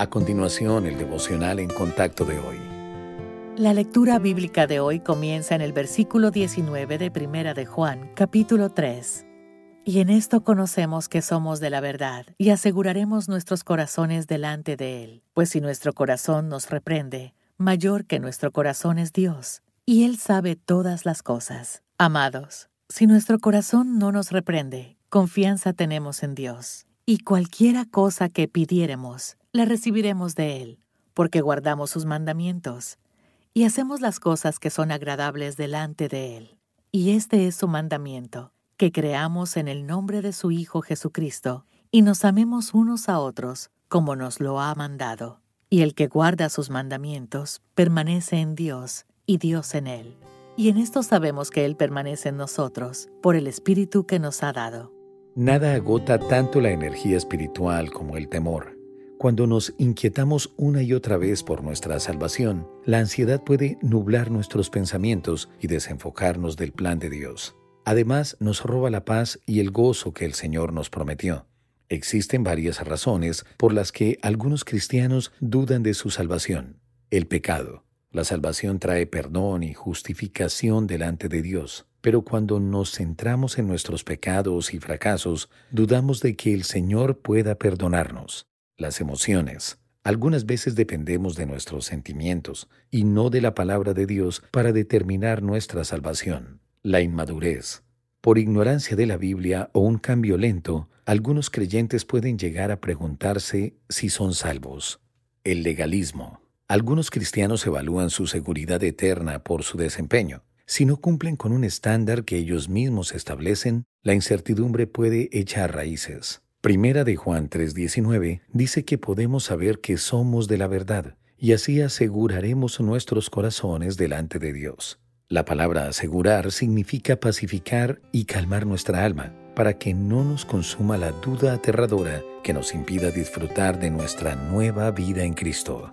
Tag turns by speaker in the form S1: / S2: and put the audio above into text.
S1: A continuación, el devocional en contacto de hoy.
S2: La lectura bíblica de hoy comienza en el versículo 19 de Primera de Juan, capítulo 3. Y en esto conocemos que somos de la verdad y aseguraremos nuestros corazones delante de Él, pues si nuestro corazón nos reprende, mayor que nuestro corazón es Dios, y Él sabe todas las cosas. Amados, si nuestro corazón no nos reprende, confianza tenemos en Dios, y cualquiera cosa que pidiéremos, la recibiremos de Él, porque guardamos sus mandamientos y hacemos las cosas que son agradables delante de Él. Y este es su mandamiento, que creamos en el nombre de su Hijo Jesucristo y nos amemos unos a otros como nos lo ha mandado. Y el que guarda sus mandamientos permanece en Dios y Dios en Él. Y en esto sabemos que Él permanece en nosotros por el Espíritu que nos ha dado.
S1: Nada agota tanto la energía espiritual como el temor. Cuando nos inquietamos una y otra vez por nuestra salvación, la ansiedad puede nublar nuestros pensamientos y desenfocarnos del plan de Dios. Además, nos roba la paz y el gozo que el Señor nos prometió. Existen varias razones por las que algunos cristianos dudan de su salvación. El pecado. La salvación trae perdón y justificación delante de Dios. Pero cuando nos centramos en nuestros pecados y fracasos, dudamos de que el Señor pueda perdonarnos las emociones. Algunas veces dependemos de nuestros sentimientos y no de la palabra de Dios para determinar nuestra salvación. La inmadurez. Por ignorancia de la Biblia o un cambio lento, algunos creyentes pueden llegar a preguntarse si son salvos. El legalismo. Algunos cristianos evalúan su seguridad eterna por su desempeño. Si no cumplen con un estándar que ellos mismos establecen, la incertidumbre puede echar raíces. Primera de Juan 3:19 dice que podemos saber que somos de la verdad y así aseguraremos nuestros corazones delante de Dios. La palabra asegurar significa pacificar y calmar nuestra alma para que no nos consuma la duda aterradora que nos impida disfrutar de nuestra nueva vida en Cristo.